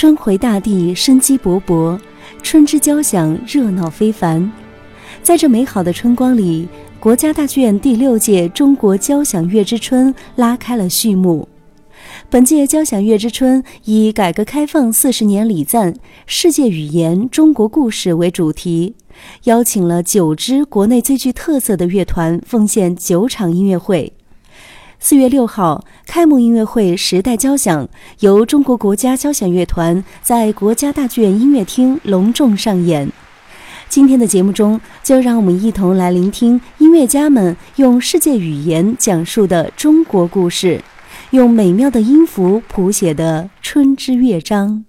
春回大地，生机勃勃，春之交响热闹非凡。在这美好的春光里，国家大剧院第六届中国交响乐之春拉开了序幕。本届交响乐之春以“改革开放四十年礼赞，世界语言，中国故事”为主题，邀请了九支国内最具特色的乐团，奉献九场音乐会。四月六号，开幕音乐会《时代交响》由中国国家交响乐团在国家大剧院音乐厅隆重上演。今天的节目中，就让我们一同来聆听音乐家们用世界语言讲述的中国故事。用美妙的音符谱写的春之乐章。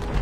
Yeah.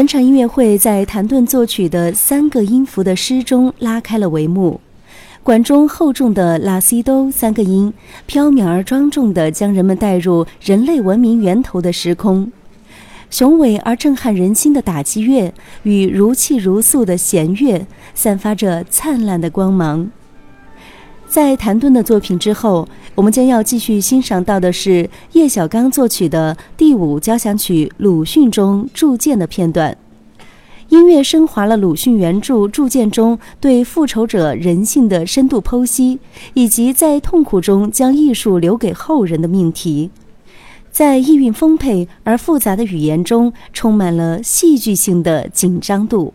本场音乐会在谭盾作曲的三个音符的诗中拉开了帷幕。管中厚重的拉西哆三个音，飘渺而庄重地将人们带入人类文明源头的时空。雄伟而震撼人心的打击乐与如泣如诉的弦乐，散发着灿烂的光芒。在谭盾的作品之后，我们将要继续欣赏到的是叶小刚作曲的第五交响曲《鲁迅》中铸剑的片段。音乐升华了鲁迅原著《铸剑》中对复仇者人性的深度剖析，以及在痛苦中将艺术留给后人的命题。在意蕴丰沛而复杂的语言中，充满了戏剧性的紧张度。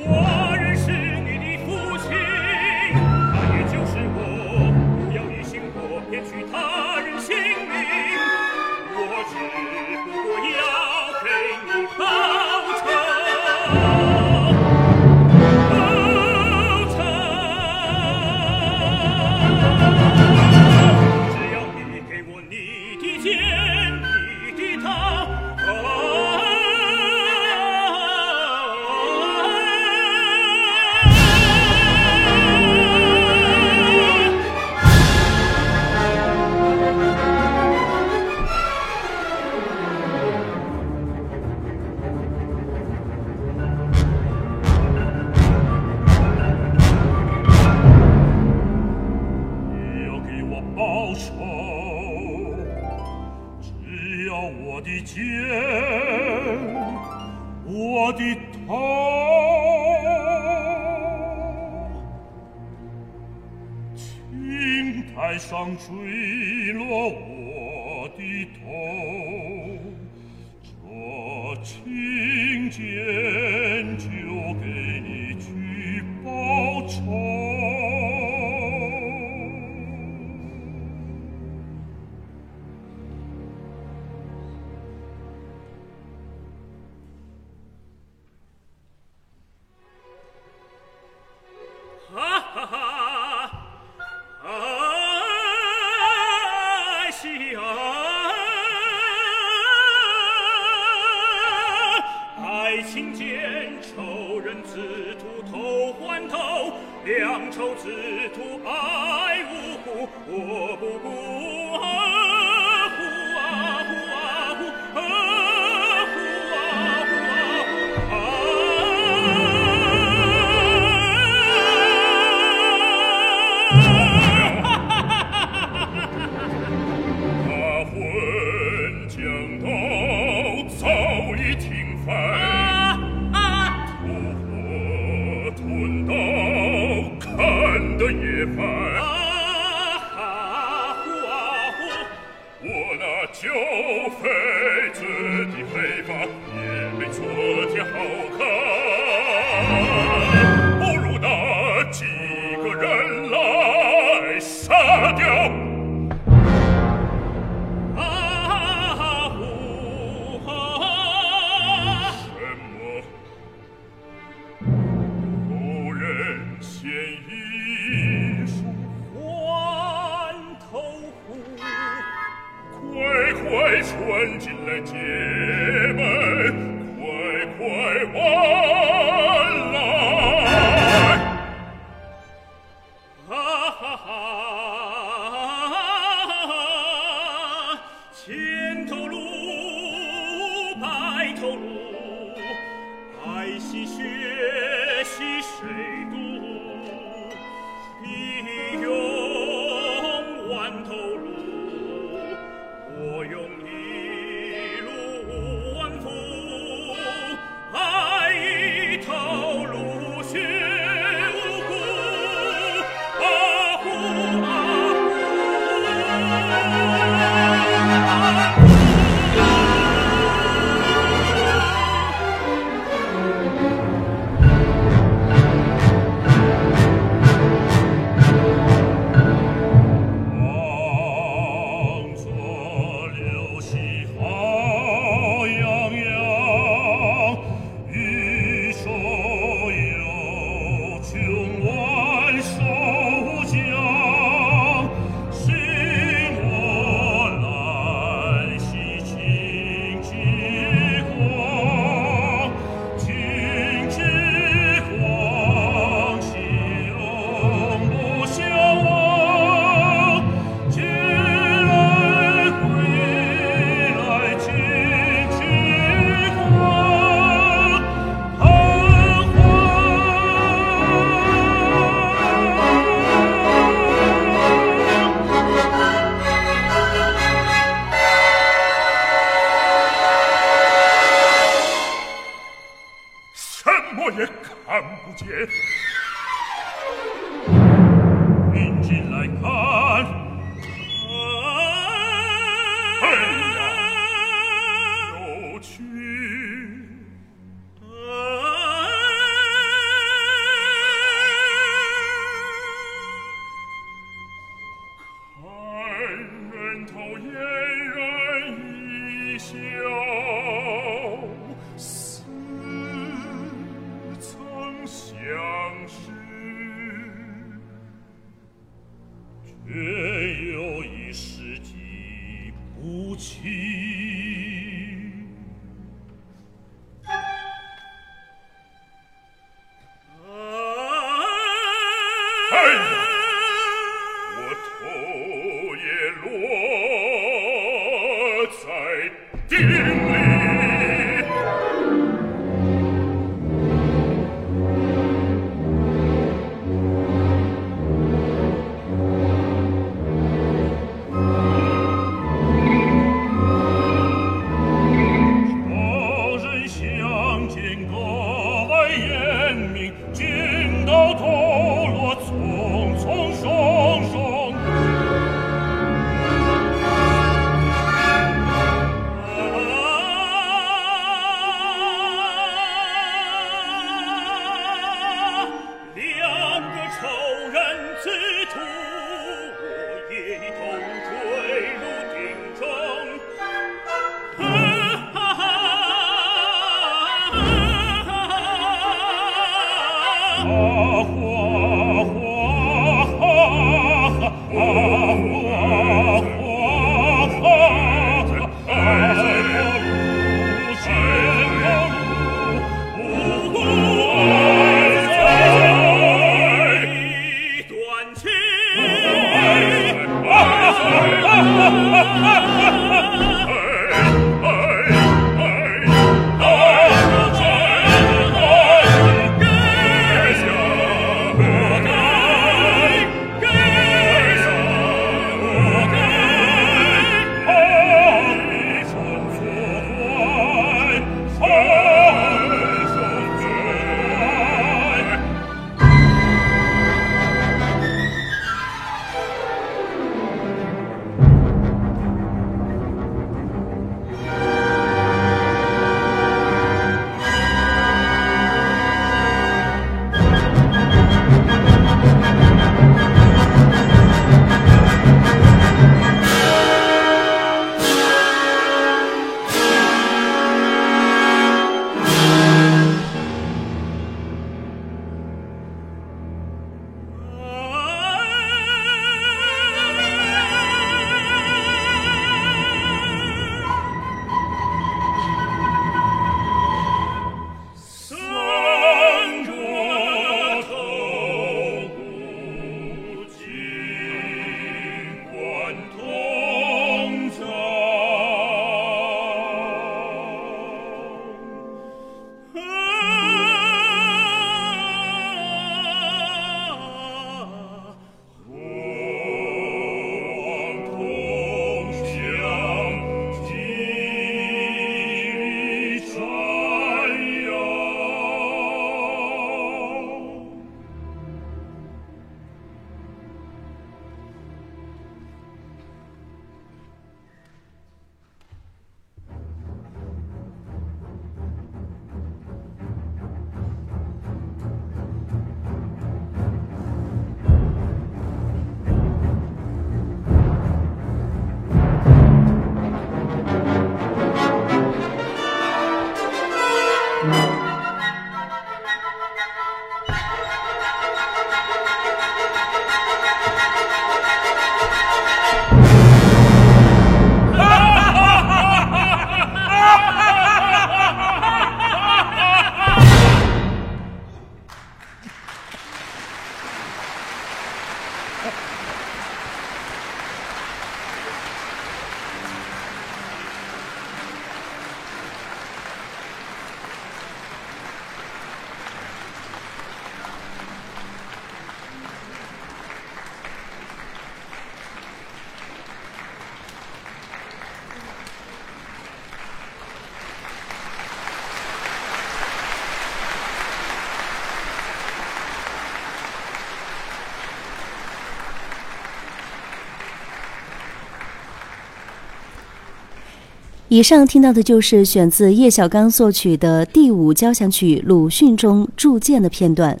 以上听到的就是选自叶小刚作曲的第五交响曲《鲁迅》中铸剑的片段。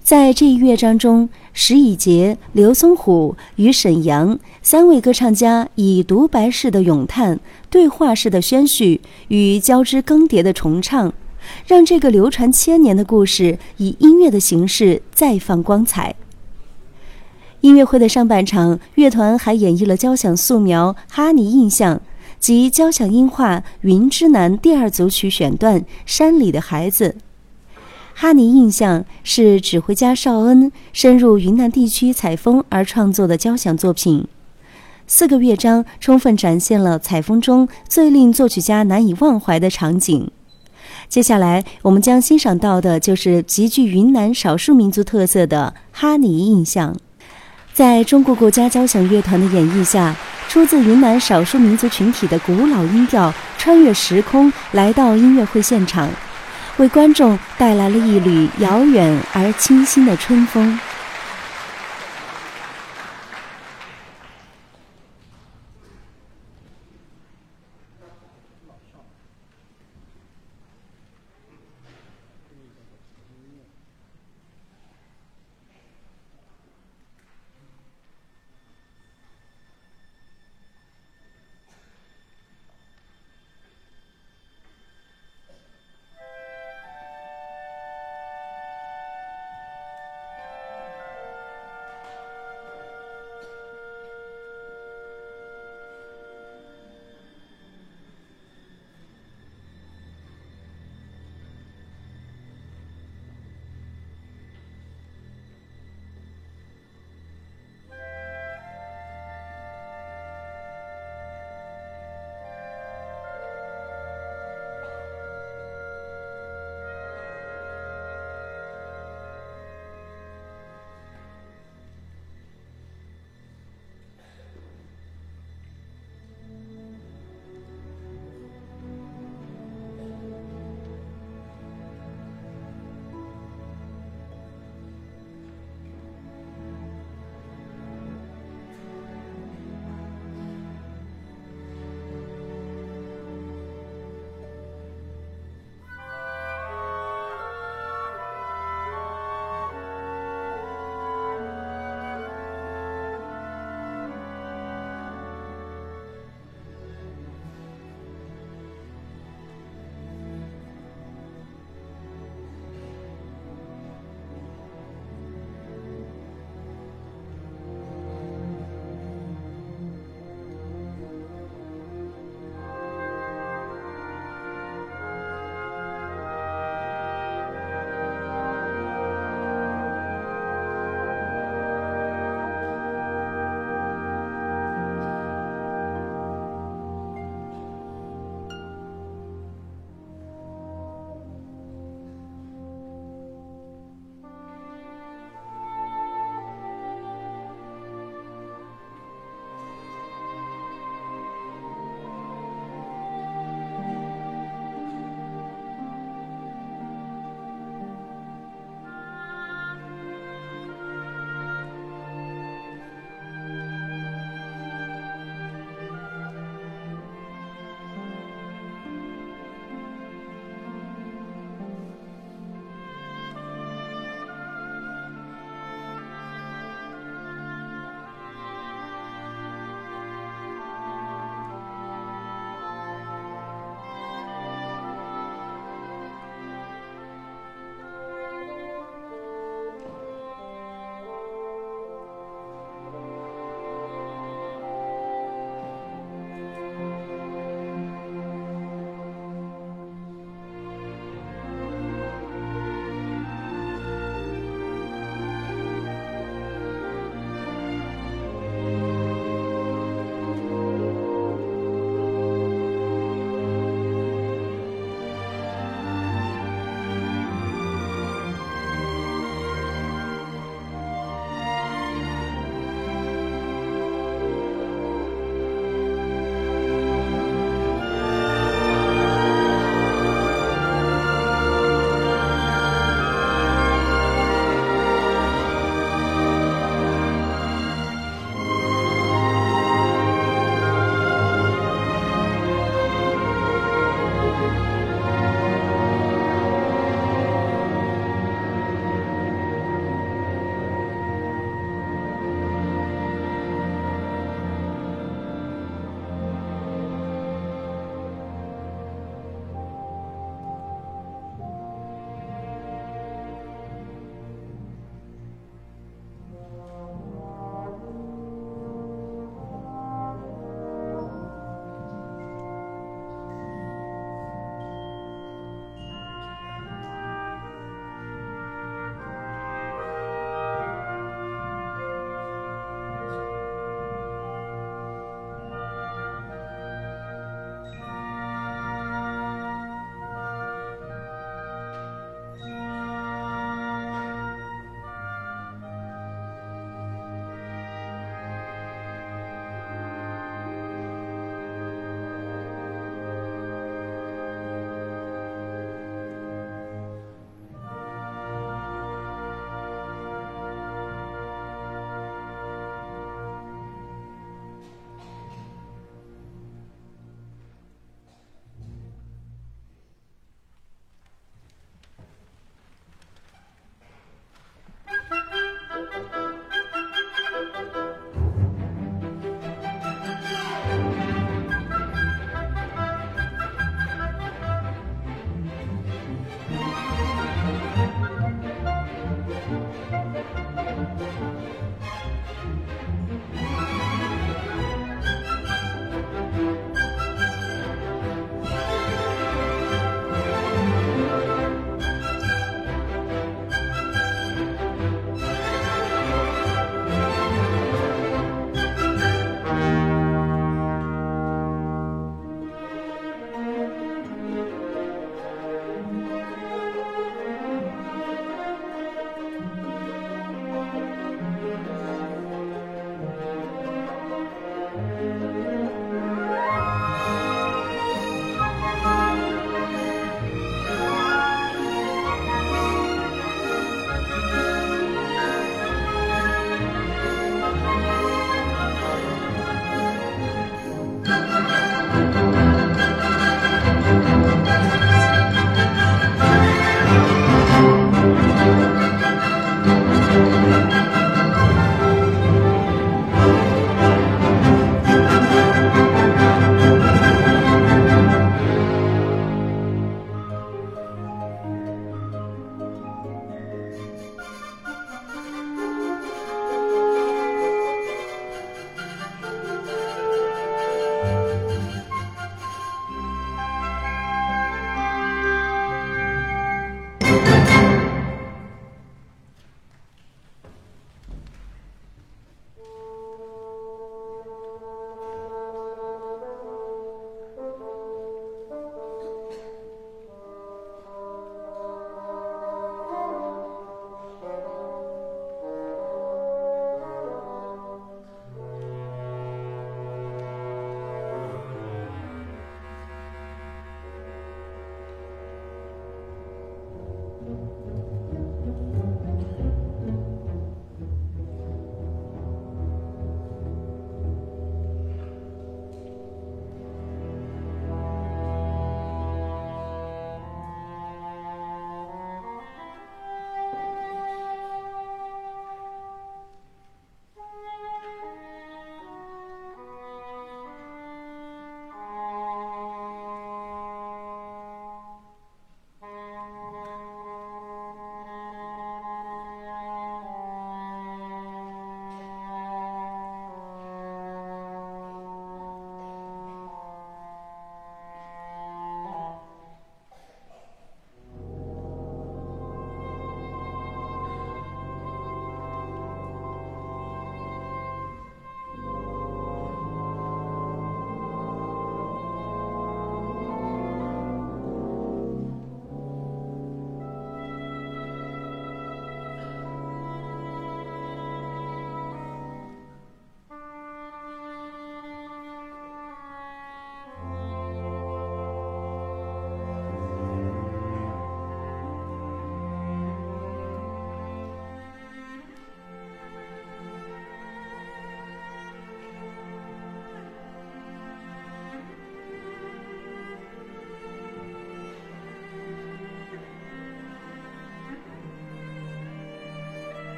在这一乐章中，石以洁、刘松虎与沈阳三位歌唱家以独白式的咏叹、对话式的宣叙与交织更迭的重唱，让这个流传千年的故事以音乐的形式再放光彩。音乐会的上半场，乐团还演绎了交响素描《哈尼印象》及交响音画《云之南》第二组曲选段《山里的孩子》。哈尼印象是指挥家邵恩深入云南地区采风而创作的交响作品，四个乐章充分展现了采风中最令作曲家难以忘怀的场景。接下来我们将欣赏到的就是极具云南少数民族特色的哈尼印象，在中国国家交响乐团的演绎下，出自云南少数民族群体的古老音调穿越时空来到音乐会现场。为观众带来了一缕遥远而清新的春风。